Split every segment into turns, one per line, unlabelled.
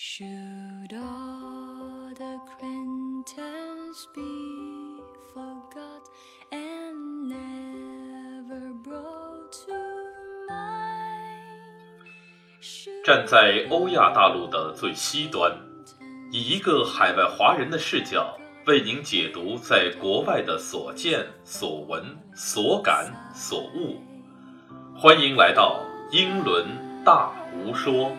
Should all the acquaintance be forgot and never brought to mind? Should
站在欧亚大陆的最西端，以一个海外华人的视角，为您解读在国外的所见、所闻、所感、所悟。欢迎来到英伦大无说。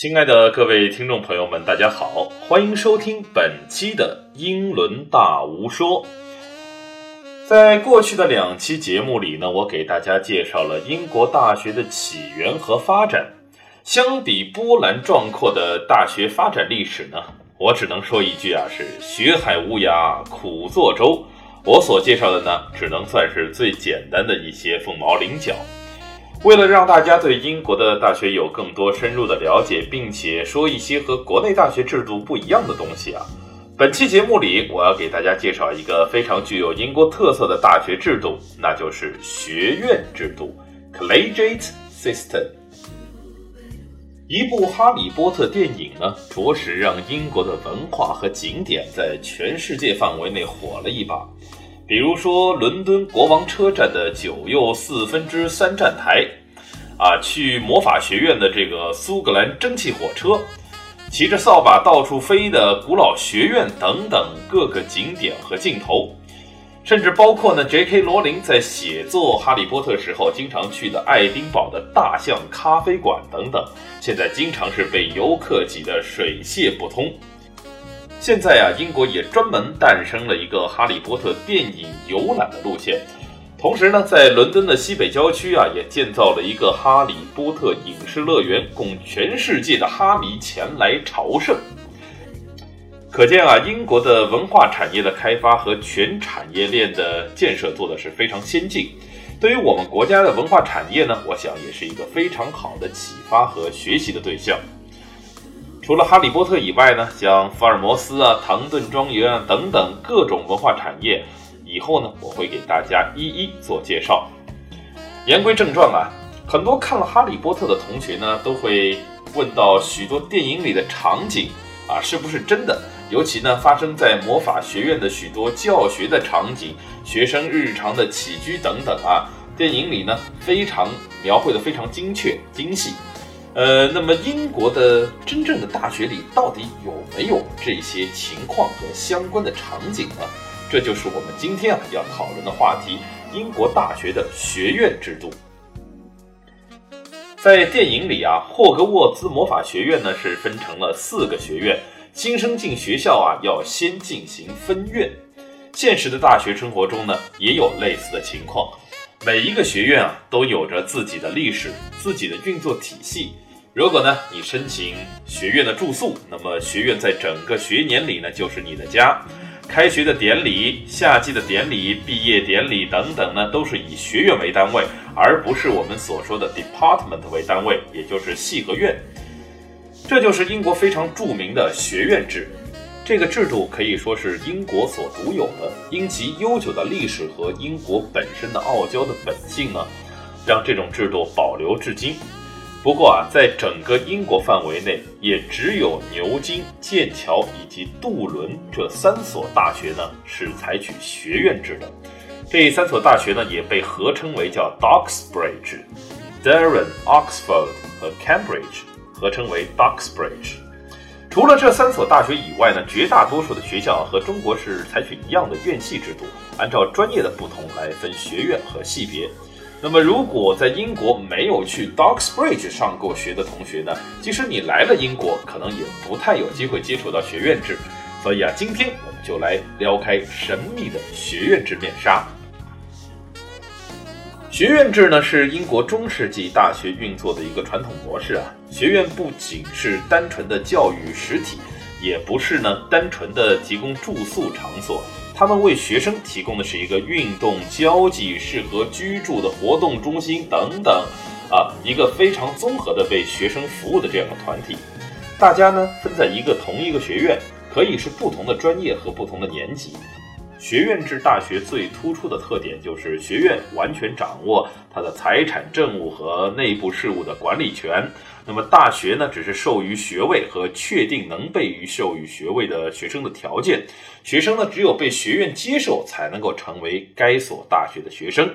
亲爱的各位听众朋友们，大家好，欢迎收听本期的英伦大无说。在过去的两期节目里呢，我给大家介绍了英国大学的起源和发展。相比波澜壮阔的大学发展历史呢，我只能说一句啊，是学海无涯苦作舟。我所介绍的呢，只能算是最简单的一些凤毛麟角。为了让大家对英国的大学有更多深入的了解，并且说一些和国内大学制度不一样的东西啊，本期节目里我要给大家介绍一个非常具有英国特色的大学制度，那就是学院制度 （Collegiate System）。一部《哈利波特》电影呢，着实让英国的文化和景点在全世界范围内火了一把。比如说，伦敦国王车站的九又四分之三站台，啊，去魔法学院的这个苏格兰蒸汽火车，骑着扫把到处飞的古老学院等等各个景点和镜头，甚至包括呢，J.K. 罗琳在写作《哈利波特》时候经常去的爱丁堡的大象咖啡馆等等，现在经常是被游客挤得水泄不通。现在啊，英国也专门诞生了一个《哈利波特》电影游览的路线，同时呢，在伦敦的西北郊区啊，也建造了一个《哈利波特》影视乐园，供全世界的哈迷前来朝圣。可见啊，英国的文化产业的开发和全产业链的建设做的是非常先进。对于我们国家的文化产业呢，我想也是一个非常好的启发和学习的对象。除了哈利波特以外呢，像福尔摩斯啊、唐顿庄园啊等等各种文化产业，以后呢我会给大家一一做介绍。言归正传啊，很多看了哈利波特的同学呢，都会问到许多电影里的场景啊是不是真的？尤其呢发生在魔法学院的许多教学的场景、学生日常的起居等等啊，电影里呢非常描绘的非常精确精细。呃，那么英国的真正的大学里到底有没有这些情况和相关的场景呢？这就是我们今天啊要讨论的话题——英国大学的学院制度。在电影里啊，霍格沃兹魔法学院呢是分成了四个学院，新生进学校啊要先进行分院。现实的大学生活中呢也有类似的情况。每一个学院啊，都有着自己的历史、自己的运作体系。如果呢，你申请学院的住宿，那么学院在整个学年里呢，就是你的家。开学的典礼、夏季的典礼、毕业典礼等等呢，都是以学院为单位，而不是我们所说的 department 为单位，也就是系和院。这就是英国非常著名的学院制。这个制度可以说是英国所独有的，因其悠久的历史和英国本身的傲娇的本性呢，让这种制度保留至今。不过啊，在整个英国范围内，也只有牛津、剑桥以及杜伦这三所大学呢是采取学院制的。这三所大学呢也被合称为叫 Doxbridge、Durham、Oxford 和 Cambridge，合称为 Doxbridge。除了这三所大学以外呢，绝大多数的学校和中国是采取一样的院系制度，按照专业的不同来分学院和系别。那么，如果在英国没有去 Docks Bridge 上过学的同学呢，即使你来了英国，可能也不太有机会接触到学院制。所以啊，今天我们就来撩开神秘的学院制面纱。学院制呢，是英国中世纪大学运作的一个传统模式啊。学院不仅是单纯的教育实体，也不是呢单纯的提供住宿场所，他们为学生提供的是一个运动、交际、适合居住的活动中心等等，啊，一个非常综合的为学生服务的这样的团体。大家呢分在一个同一个学院，可以是不同的专业和不同的年级。学院制大学最突出的特点就是学院完全掌握它的财产、政务和内部事务的管理权。那么大学呢，只是授予学位和确定能被授予学位的学生的条件。学生呢，只有被学院接受，才能够成为该所大学的学生。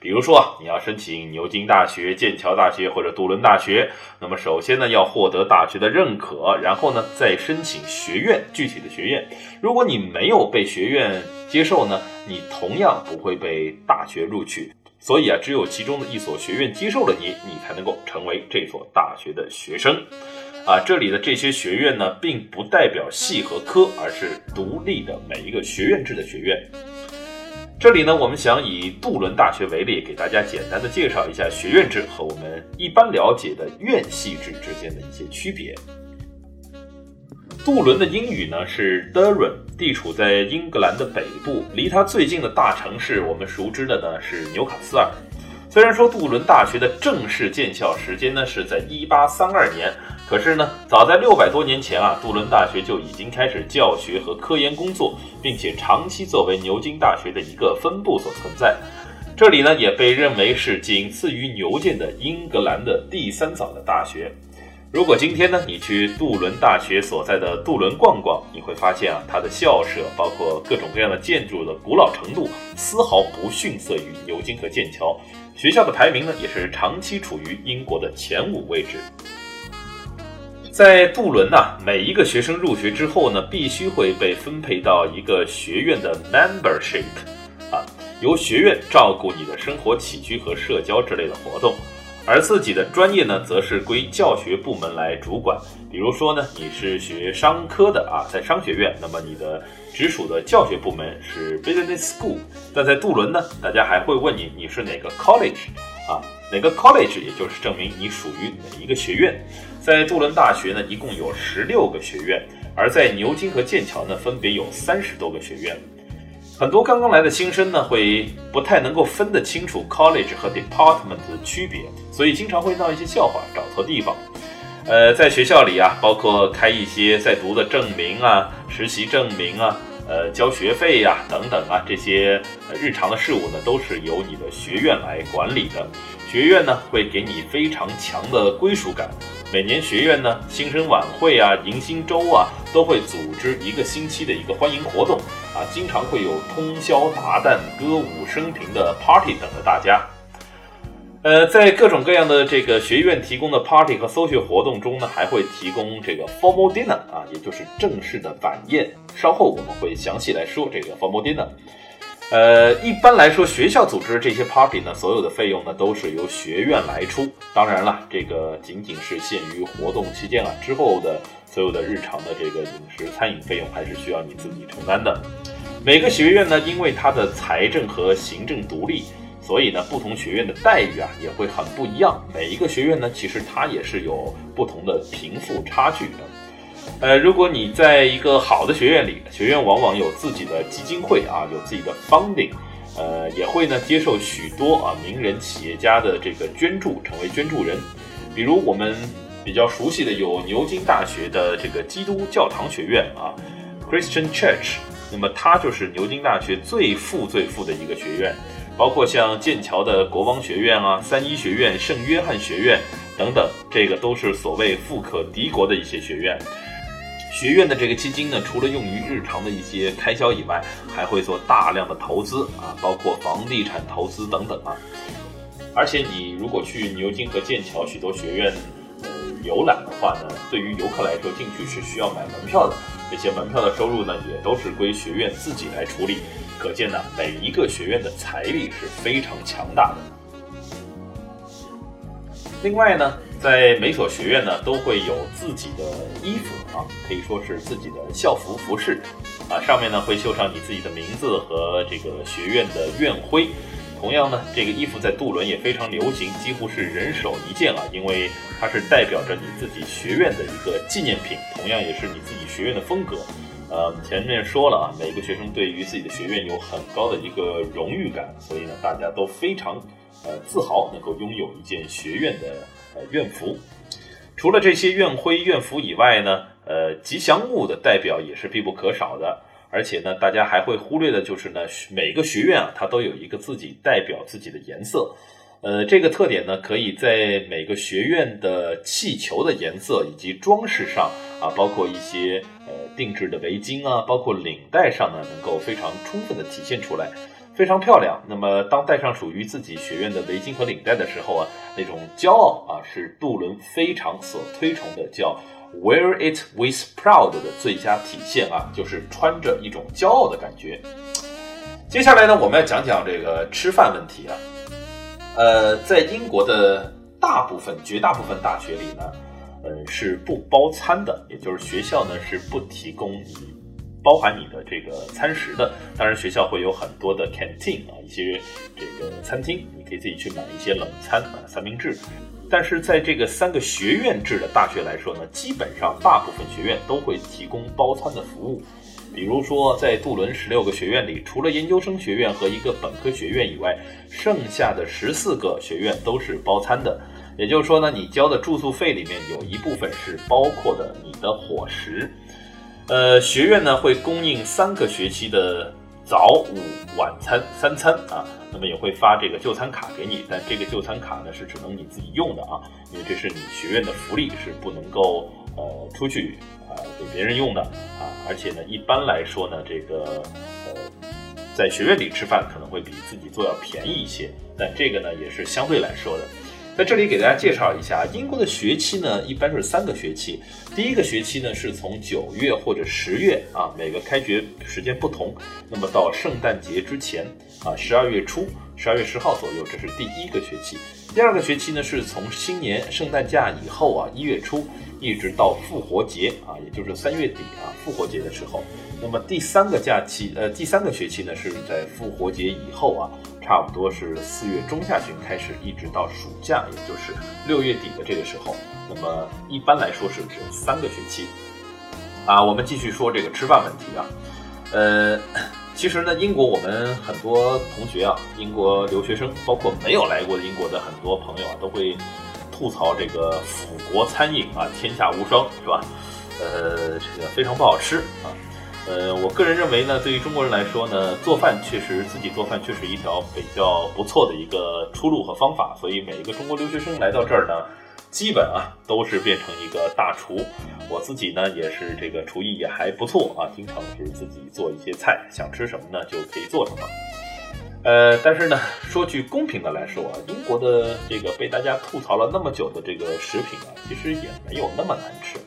比如说，你要申请牛津大学、剑桥大学或者杜伦大学，那么首先呢，要获得大学的认可，然后呢，再申请学院具体的学院。如果你没有被学院接受呢，你同样不会被大学录取。所以啊，只有其中的一所学院接受了你，你才能够成为这所大学的学生。啊，这里的这些学院呢，并不代表系和科，而是独立的每一个学院制的学院。这里呢，我们想以杜伦大学为例，给大家简单的介绍一下学院制和我们一般了解的院系制之间的一些区别。杜伦的英语呢是 Durham，地处在英格兰的北部，离它最近的大城市，我们熟知的呢是纽卡斯尔。虽然说杜伦大学的正式建校时间呢是在1832年。可是呢，早在六百多年前啊，杜伦大学就已经开始教学和科研工作，并且长期作为牛津大学的一个分部所存在。这里呢，也被认为是仅次于牛剑的英格兰的第三早的大学。如果今天呢，你去杜伦大学所在的杜伦逛逛，你会发现啊，它的校舍包括各种各样的建筑的古老程度，丝毫不逊色于牛津和剑桥。学校的排名呢，也是长期处于英国的前五位置。在杜伦呢，每一个学生入学之后呢，必须会被分配到一个学院的 membership，啊，由学院照顾你的生活起居和社交之类的活动，而自己的专业呢，则是归教学部门来主管。比如说呢，你是学商科的啊，在商学院，那么你的直属的教学部门是 business school。但在杜伦呢，大家还会问你你是哪个 college，啊，哪个 college，也就是证明你属于哪一个学院。在杜伦大学呢，一共有十六个学院，而在牛津和剑桥呢，分别有三十多个学院。很多刚刚来的新生呢，会不太能够分得清楚 college 和 department 的区别，所以经常会闹一些笑话，找错地方。呃，在学校里啊，包括开一些在读的证明啊、实习证明啊、呃交学费呀等等啊，这些日常的事务呢，都是由你的学院来管理的。学院呢，会给你非常强的归属感。每年学院呢，新生晚会啊、迎新周啊，都会组织一个星期的一个欢迎活动啊，经常会有通宵达旦、歌舞升平的 party 等着大家。呃，在各种各样的这个学院提供的 party 和 social 活动中呢，还会提供这个 formal dinner 啊，也就是正式的晚宴。稍后我们会详细来说这个 formal dinner。呃，一般来说，学校组织这些 party 呢，所有的费用呢都是由学院来出。当然了，这个仅仅是限于活动期间啊，之后的所有的日常的这个饮食餐饮费用还是需要你自己承担的。每个学院呢，因为它的财政和行政独立，所以呢，不同学院的待遇啊也会很不一样。每一个学院呢，其实它也是有不同的贫富差距的。呃，如果你在一个好的学院里，学院往往有自己的基金会啊，有自己的 funding，呃，也会呢接受许多啊名人企业家的这个捐助，成为捐助人。比如我们比较熟悉的有牛津大学的这个基督教堂学院啊，Christian Church，那么它就是牛津大学最富最富的一个学院。包括像剑桥的国王学院啊、三一学院、圣约翰学院等等，这个都是所谓富可敌国的一些学院。学院的这个基金呢，除了用于日常的一些开销以外，还会做大量的投资啊，包括房地产投资等等啊。而且你如果去牛津和剑桥许多学院呃游览的话呢，对于游客来说进去是需要买门票的，这些门票的收入呢也都是归学院自己来处理。可见呢，每一个学院的财力是非常强大的。另外呢。在每所学院呢，都会有自己的衣服啊，可以说是自己的校服服饰，啊，上面呢会绣上你自己的名字和这个学院的院徽。同样呢，这个衣服在杜伦也非常流行，几乎是人手一件啊，因为它是代表着你自己学院的一个纪念品，同样也是你自己学院的风格。呃，前面说了啊，每个学生对于自己的学院有很高的一个荣誉感，所以呢，大家都非常呃自豪能够拥有一件学院的。呃院服，除了这些院徽、院服以外呢，呃，吉祥物的代表也是必不可少的。而且呢，大家还会忽略的就是呢，每个学院啊，它都有一个自己代表自己的颜色。呃，这个特点呢，可以在每个学院的气球的颜色以及装饰上啊，包括一些呃定制的围巾啊，包括领带上呢，能够非常充分的体现出来，非常漂亮。那么，当戴上属于自己学院的围巾和领带的时候啊，那种骄傲啊，是杜伦非常所推崇的，叫 wear it with proud 的最佳体现啊，就是穿着一种骄傲的感觉。接下来呢，我们要讲讲这个吃饭问题啊。呃，在英国的大部分、绝大部分大学里呢，呃，是不包餐的，也就是学校呢是不提供你包含你的这个餐食的。当然，学校会有很多的 canteen 啊，一些这个餐厅，你可以自己去买一些冷餐啊，三明治。但是在这个三个学院制的大学来说呢，基本上大部分学院都会提供包餐的服务。比如说，在杜伦十六个学院里，除了研究生学院和一个本科学院以外，剩下的十四个学院都是包餐的。也就是说呢，你交的住宿费里面有一部分是包括的你的伙食。呃，学院呢会供应三个学期的早午晚餐三餐啊，那么也会发这个就餐卡给你，但这个就餐卡呢是只能你自己用的啊，因为这是你学院的福利，是不能够呃出去。啊，给别人用的啊，而且呢，一般来说呢，这个呃，在学院里吃饭可能会比自己做要便宜一些，但这个呢也是相对来说的。在这里给大家介绍一下，英国的学期呢一般是三个学期，第一个学期呢是从九月或者十月啊，每个开学时间不同，那么到圣诞节之前啊，十二月初，十二月十号左右，这是第一个学期。第二个学期呢是从新年圣诞假以后啊，一月初。一直到复活节啊，也就是三月底啊，复活节的时候。那么第三个假期，呃，第三个学期呢，是在复活节以后啊，差不多是四月中下旬开始，一直到暑假，也就是六月底的这个时候。那么一般来说是只有三个学期。啊，我们继续说这个吃饭问题啊。呃，其实呢，英国我们很多同学啊，英国留学生，包括没有来过英国的很多朋友啊，都会。吐槽这个腐国餐饮啊，天下无双，是吧？呃，这个非常不好吃啊。呃，我个人认为呢，对于中国人来说呢，做饭确实自己做饭确实一条比较不错的一个出路和方法。所以每一个中国留学生来到这儿呢，基本啊都是变成一个大厨。我自己呢也是这个厨艺也还不错啊，经常是自己做一些菜，想吃什么呢就可以做什么。呃，但是呢，说句公平的来说啊，英国的这个被大家吐槽了那么久的这个食品啊，其实也没有那么难吃。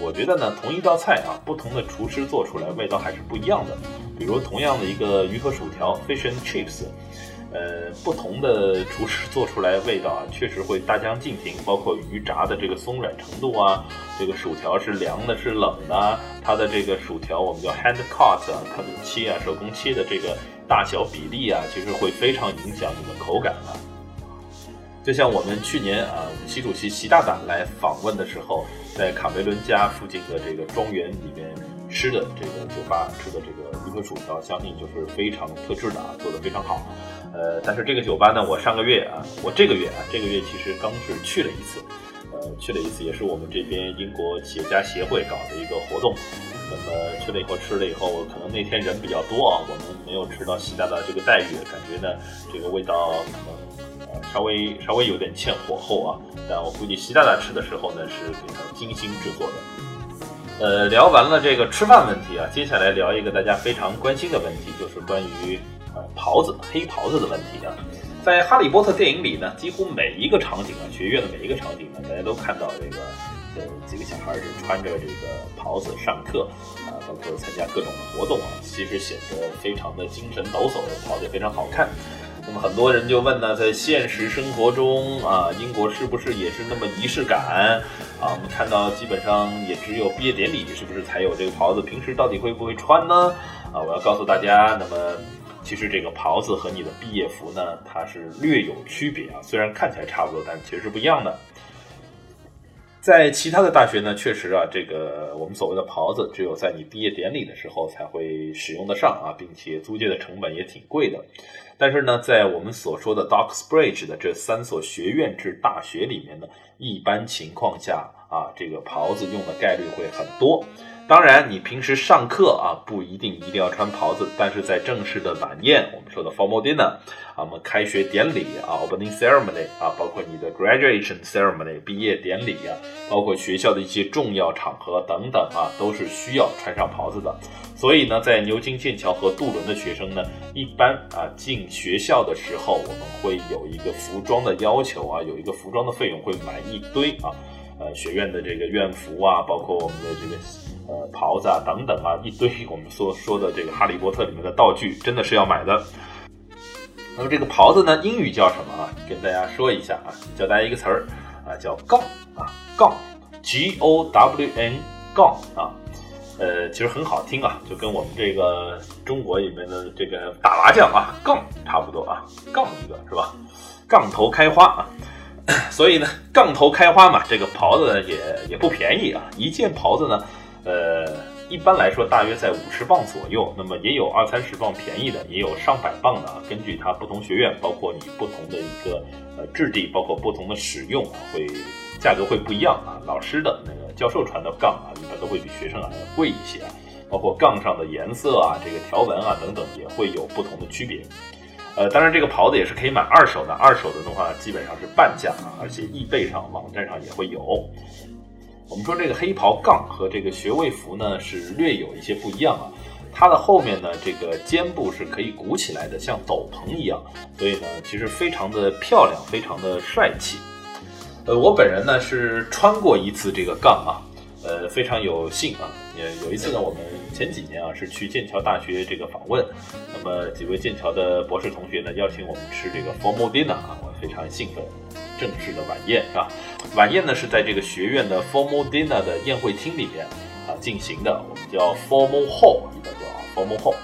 我觉得呢，同一道菜啊，不同的厨师做出来味道还是不一样的。比如同样的一个鱼和薯条 （fish and chips），呃，不同的厨师做出来味道啊，确实会大相径庭。包括鱼炸的这个松软程度啊，这个薯条是凉的，是冷的，它的这个薯条我们叫 hand cut，啊它的切啊，手工切的这个。大小比例啊，其实会非常影响你的口感啊。就像我们去年啊，习主席习大大来访问的时候，在卡梅伦家附近的这个庄园里面吃的这个酒吧吃的这个鱼和薯条，相信就是非常特制的啊，做的非常好。呃，但是这个酒吧呢，我上个月啊，我这个月啊，这个月其实刚是去了一次，呃，去了一次，也是我们这边英国企业家协会搞的一个活动。那么去了以后吃了以后，可能那天人比较多啊，我们没有吃到习大大这个待遇，感觉呢这个味道可能稍微稍微有点欠火候啊。但我估计习大大吃的时候呢是给他精心制作的。呃，聊完了这个吃饭问题啊，接下来聊一个大家非常关心的问题，就是关于呃袍子黑袍子的问题啊。在《哈利波特》电影里呢，几乎每一个场景啊，学院的每一个场景呢，大家都看到这个。呃，几个小孩是穿着这个袍子上课啊，包括参加各种活动啊，其实显得非常的精神抖擞，袍子也非常好看。那么很多人就问呢，在现实生活中啊，英国是不是也是那么仪式感啊？我们看到基本上也只有毕业典礼是不是才有这个袍子？平时到底会不会穿呢？啊，我要告诉大家，那么其实这个袍子和你的毕业服呢，它是略有区别啊，虽然看起来差不多，但其实是不一样的。在其他的大学呢，确实啊，这个我们所谓的袍子，只有在你毕业典礼的时候才会使用得上啊，并且租借的成本也挺贵的。但是呢，在我们所说的 d o c s b r i d g e 的这三所学院制大学里面呢，一般情况下啊，这个袍子用的概率会很多。当然，你平时上课啊，不一定一定要穿袍子，但是在正式的晚宴，我们说的 formal dinner 啊，我们开学典礼啊，opening ceremony 啊，包括你的 graduation ceremony 毕业典礼啊，包括学校的一些重要场合等等啊，都是需要穿上袍子的。所以呢，在牛津、剑桥和杜伦的学生呢，一般啊进学校的时候，我们会有一个服装的要求啊，有一个服装的费用，会买一堆啊，呃，学院的这个院服啊，包括我们的这个。呃，袍子啊，等等啊，一堆我们所说的这个《哈利波特》里面的道具，真的是要买的。那么这个袍子呢，英语叫什么啊？跟大家说一下啊，教大家一个词儿啊，叫杠啊，杠，G O W N，杠啊，呃，其实很好听啊，就跟我们这个中国里面的这个打麻将啊，杠差不多啊，杠一个是吧？杠头开花啊，所以呢，杠头开花嘛，这个袍子也也不便宜啊，一件袍子呢。一般来说大约在五十磅左右，那么也有二三十磅便宜的，也有上百磅的啊。根据它不同学院，包括你不同的一个呃质地，包括不同的使用啊，会价格会不一样啊。老师的那个教授传的杠啊，一般都会比学生啊要贵一些啊。包括杠上的颜色啊，这个条纹啊等等，也会有不同的区别。呃，当然这个袍子也是可以买二手的，二手的的话基本上是半价啊，而且易贝上网站上也会有。我们说这个黑袍杠和这个学位服呢是略有一些不一样啊，它的后面呢这个肩部是可以鼓起来的，像斗篷一样，所以呢其实非常的漂亮，非常的帅气。呃，我本人呢是穿过一次这个杠啊，呃非常有幸啊，也有一次呢我们前几年啊是去剑桥大学这个访问，那么几位剑桥的博士同学呢邀请我们吃这个 formal dinner 啊，我非常兴奋。正式的晚宴是吧？晚宴呢是在这个学院的 formal dinner 的宴会厅里面啊进行的，我们叫 formal hall，一般叫 formal hall。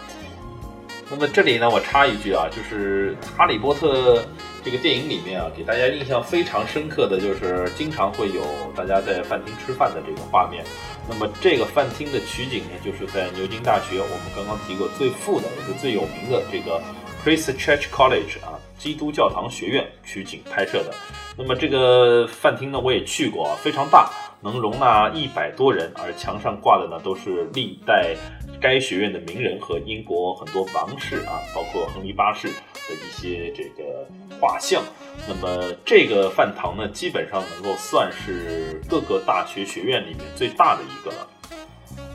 那么这里呢，我插一句啊，就是《哈利波特》这个电影里面啊，给大家印象非常深刻的就是经常会有大家在饭厅吃饭的这个画面。那么这个饭厅的取景呢，就是在牛津大学，我们刚刚提过最富的也是最有名的这个 Christ Church College 啊。基督教堂学院取景拍摄的，那么这个饭厅呢，我也去过，非常大，能容纳一百多人，而墙上挂的呢都是历代该学院的名人和英国很多王室啊，包括亨利八世的一些这个画像。那么这个饭堂呢，基本上能够算是各个大学学院里面最大的一个了。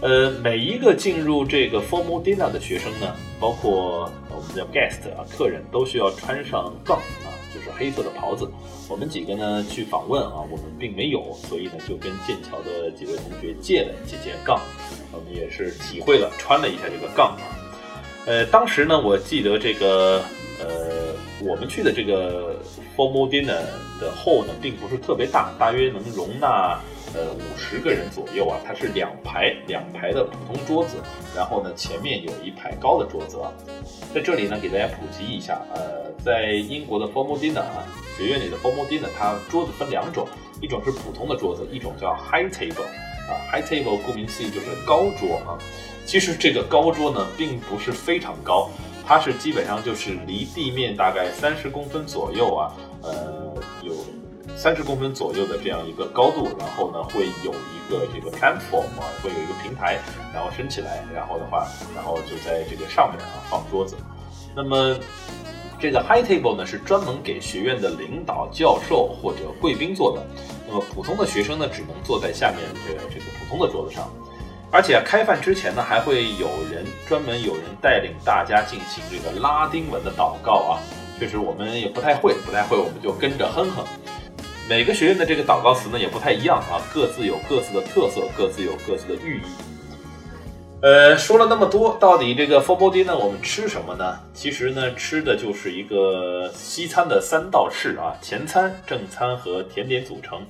呃，每一个进入这个 formal dinner 的学生呢，包括我们叫 guest 啊，客人都需要穿上杠啊，就是黑色的袍子。我们几个呢去访问啊，我们并没有，所以呢就跟剑桥的几位同学借了几件杠，我们也是体会了穿了一下这个杠啊。呃，当时呢，我记得这个呃，我们去的这个 formal dinner 的后呢，并不是特别大，大约能容纳。呃，五十个人左右啊，它是两排两排的普通桌子，然后呢，前面有一排高的桌子啊。在这里呢，给大家普及一下，呃，在英国的 formal dinner 啊，学院里的 formal dinner，它桌子分两种，一种是普通的桌子，一种叫 high table 啊，high table 顾名思义就是高桌啊。其实这个高桌呢，并不是非常高，它是基本上就是离地面大概三十公分左右啊，呃，三十公分左右的这样一个高度，然后呢会有一个这个 platform 啊，会有一个平台，然后升起来，然后的话，然后就在这个上面啊放桌子。那么这个 high table 呢是专门给学院的领导、教授或者贵宾坐的。那么普通的学生呢只能坐在下面这这个普通的桌子上。而且开饭之前呢还会有人专门有人带领大家进行这个拉丁文的祷告啊。确实我们也不太会，不太会我们就跟着哼哼。每个学院的这个祷告词呢也不太一样啊，各自有各自的特色，各自有各自的寓意。呃，说了那么多，到底这个 f o r b o d y 呢，我们吃什么呢？其实呢，吃的就是一个西餐的三道式啊，前餐、正餐和甜点组成。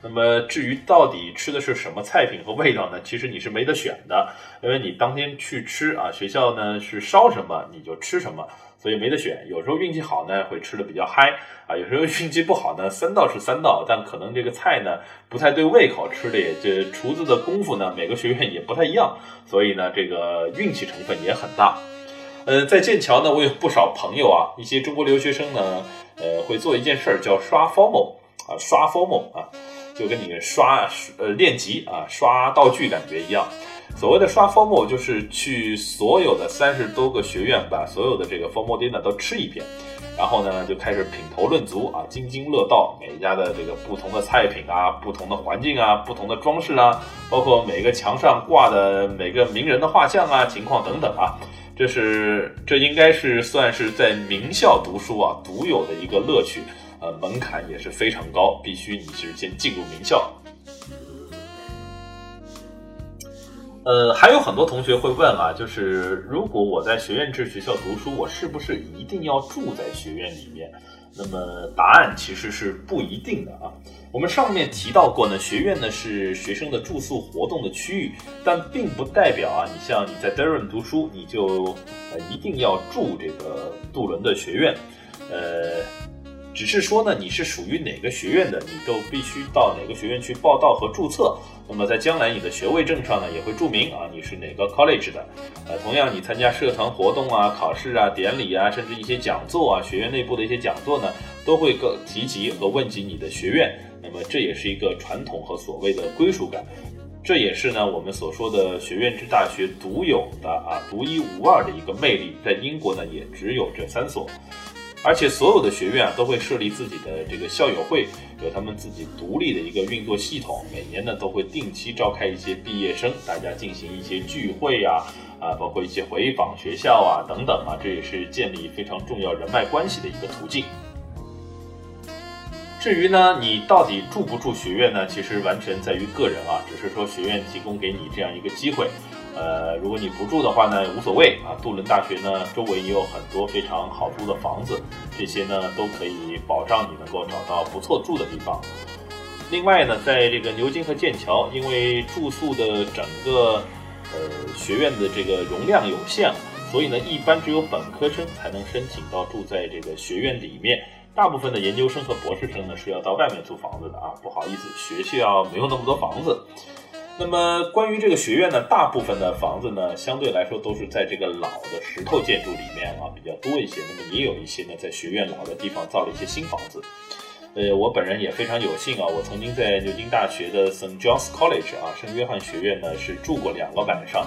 那么至于到底吃的是什么菜品和味道呢？其实你是没得选的，因为你当天去吃啊，学校呢是烧什么你就吃什么。所以没得选，有时候运气好呢，会吃的比较嗨啊；有时候运气不好呢，三道是三道，但可能这个菜呢不太对胃口，吃的也这厨子的功夫呢，每个学院也不太一样，所以呢，这个运气成分也很大。呃，在剑桥呢，我有不少朋友啊，一些中国留学生呢，呃，会做一件事儿叫刷 formal 啊，刷 formal 啊，就跟你刷呃练级啊，刷道具感觉一样。所谓的刷 formal 就是去所有的三十多个学院，把所有的这个 formal dinner 都吃一遍，然后呢就开始品头论足啊，津津乐道每一家的这个不同的菜品啊、不同的环境啊、不同的装饰啊，包括每个墙上挂的每个名人的画像啊、情况等等啊。这是这应该是算是在名校读书啊独有的一个乐趣，呃，门槛也是非常高，必须你是先进入名校。呃，还有很多同学会问啊，就是如果我在学院制学校读书，我是不是一定要住在学院里面？那么答案其实是不一定的啊。我们上面提到过呢，学院呢是学生的住宿活动的区域，但并不代表啊，你像你在 Durham 读书，你就呃一定要住这个杜伦的学院，呃。只是说呢，你是属于哪个学院的，你都必须到哪个学院去报到和注册。那么在将来你的学位证上呢，也会注明啊，你是哪个 college 的。呃，同样你参加社团活动啊、考试啊、典礼啊，甚至一些讲座啊，学院内部的一些讲座呢，都会个提及和问及你的学院。那么这也是一个传统和所谓的归属感，这也是呢我们所说的学院制大学独有的啊、独一无二的一个魅力。在英国呢，也只有这三所。而且所有的学院啊都会设立自己的这个校友会，有他们自己独立的一个运作系统。每年呢都会定期召开一些毕业生，大家进行一些聚会呀，啊，包括一些回访学校啊等等啊，这也是建立非常重要人脉关系的一个途径。至于呢，你到底住不住学院呢？其实完全在于个人啊，只是说学院提供给你这样一个机会。呃，如果你不住的话呢，无所谓啊。杜伦大学呢，周围也有很多非常好租的房子，这些呢都可以保障你能够找到不错住的地方。另外呢，在这个牛津和剑桥，因为住宿的整个呃学院的这个容量有限，所以呢，一般只有本科生才能申请到住在这个学院里面。大部分的研究生和博士生呢是要到外面租房子的啊。不好意思，学校没有那么多房子。那么关于这个学院呢，大部分的房子呢，相对来说都是在这个老的石头建筑里面啊比较多一些。那么也有一些呢，在学院老的地方造了一些新房子。呃，我本人也非常有幸啊，我曾经在牛津大学的 St. John's College 啊，圣约翰学院呢是住过两个晚上。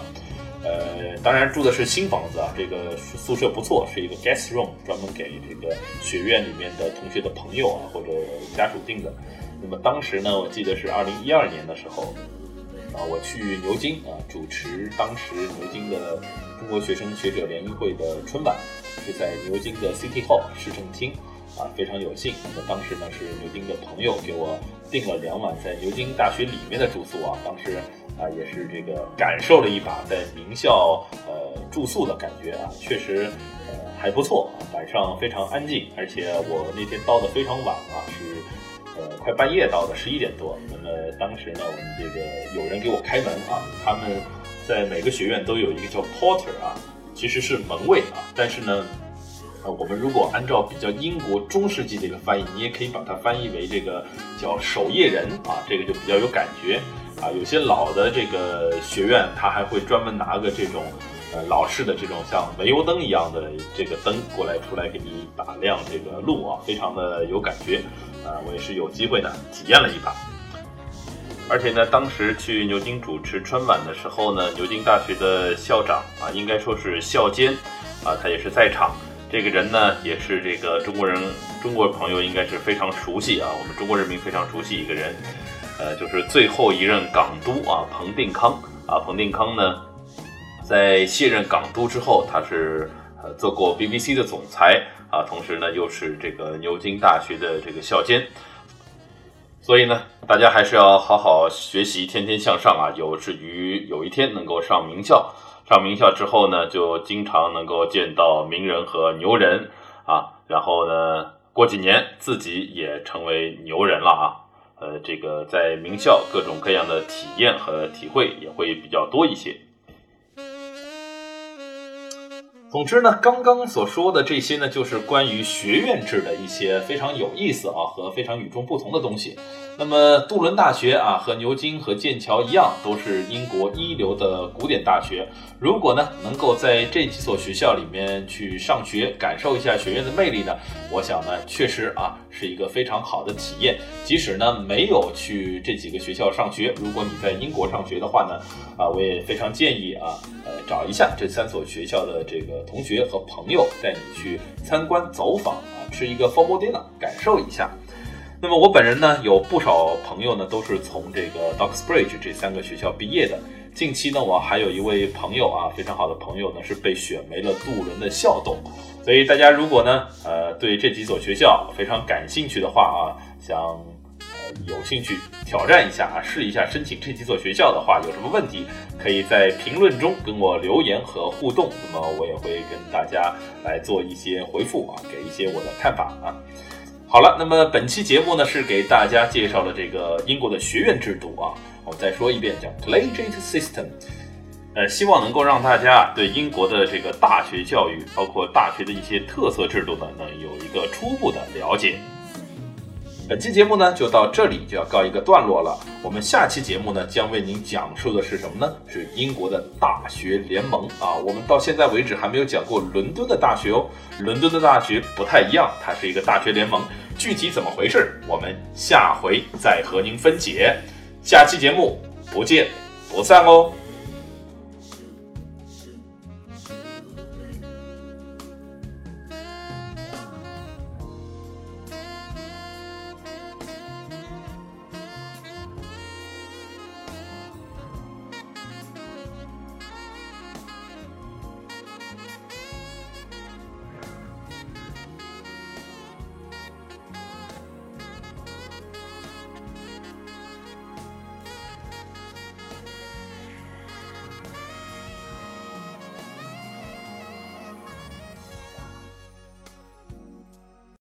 呃，当然住的是新房子啊，这个宿舍不错，是一个 guest room，专门给这个学院里面的同学的朋友啊或者家属订的。那么当时呢，我记得是二零一二年的时候。啊，我去牛津啊，主持当时牛津的中国学生学者联谊会的春晚，是在牛津的 City Hall 市政厅，啊，非常有幸。那当时呢，是牛津的朋友给我订了两晚在牛津大学里面的住宿啊，当时啊也是这个感受了一把在名校呃住宿的感觉啊，确实呃还不错，晚上非常安静，而且我那天到的非常晚啊，是。快半夜到的，十一点多。那么当时呢，我们这个有人给我开门啊。他们在每个学院都有一个叫 porter 啊，其实是门卫啊。但是呢，呃，我们如果按照比较英国中世纪的一个翻译，你也可以把它翻译为这个叫守夜人啊，这个就比较有感觉啊。有些老的这个学院，他还会专门拿个这种。呃，老式的这种像煤油灯一样的这个灯过来出来给你打亮这个路啊，非常的有感觉。啊，我也是有机会呢体验了一把。而且呢，当时去牛津主持春晚的时候呢，牛津大学的校长啊，应该说是校监啊，他也是在场。这个人呢，也是这个中国人中国朋友应该是非常熟悉啊，我们中国人民非常熟悉一个人，呃，就是最后一任港督啊，彭定康啊，彭定康呢。在卸任港督之后，他是呃做过 BBC 的总裁啊，同时呢又是这个牛津大学的这个校监，所以呢大家还是要好好学习，天天向上啊，有志于有一天能够上名校。上名校之后呢，就经常能够见到名人和牛人啊，然后呢过几年自己也成为牛人了啊，呃，这个在名校各种各样的体验和体会也会比较多一些。总之呢，刚刚所说的这些呢，就是关于学院制的一些非常有意思啊和非常与众不同的东西。那么杜伦大学啊，和牛津和剑桥一样，都是英国一流的古典大学。如果呢，能够在这几所学校里面去上学，感受一下学院的魅力呢，我想呢，确实啊，是一个非常好的体验。即使呢没有去这几个学校上学，如果你在英国上学的话呢，啊，我也非常建议啊，呃，找一下这三所学校的这个同学和朋友，带你去参观走访啊，吃一个 f o r m o dinner，感受一下。那么我本人呢，有不少朋友呢，都是从这个 Duxbridge 这三个学校毕业的。近期呢，我还有一位朋友啊，非常好的朋友呢，是被选为了杜伦的校董。所以大家如果呢，呃，对这几所学校非常感兴趣的话啊，想呃有兴趣挑战一下啊，试一下申请这几所学校的话，有什么问题可以在评论中跟我留言和互动。那么我也会跟大家来做一些回复啊，给一些我的看法啊。好了，那么本期节目呢是给大家介绍了这个英国的学院制度啊，我再说一遍，叫 Collegiate System，呃，希望能够让大家对英国的这个大学教育，包括大学的一些特色制度呢，能有一个初步的了解。本期节目呢就到这里就要告一个段落了。我们下期节目呢将为您讲述的是什么呢？是英国的大学联盟啊。我们到现在为止还没有讲过伦敦的大学哦。伦敦的大学不太一样，它是一个大学联盟。具体怎么回事？我们下回再和您分解。下期节目不见不散哦。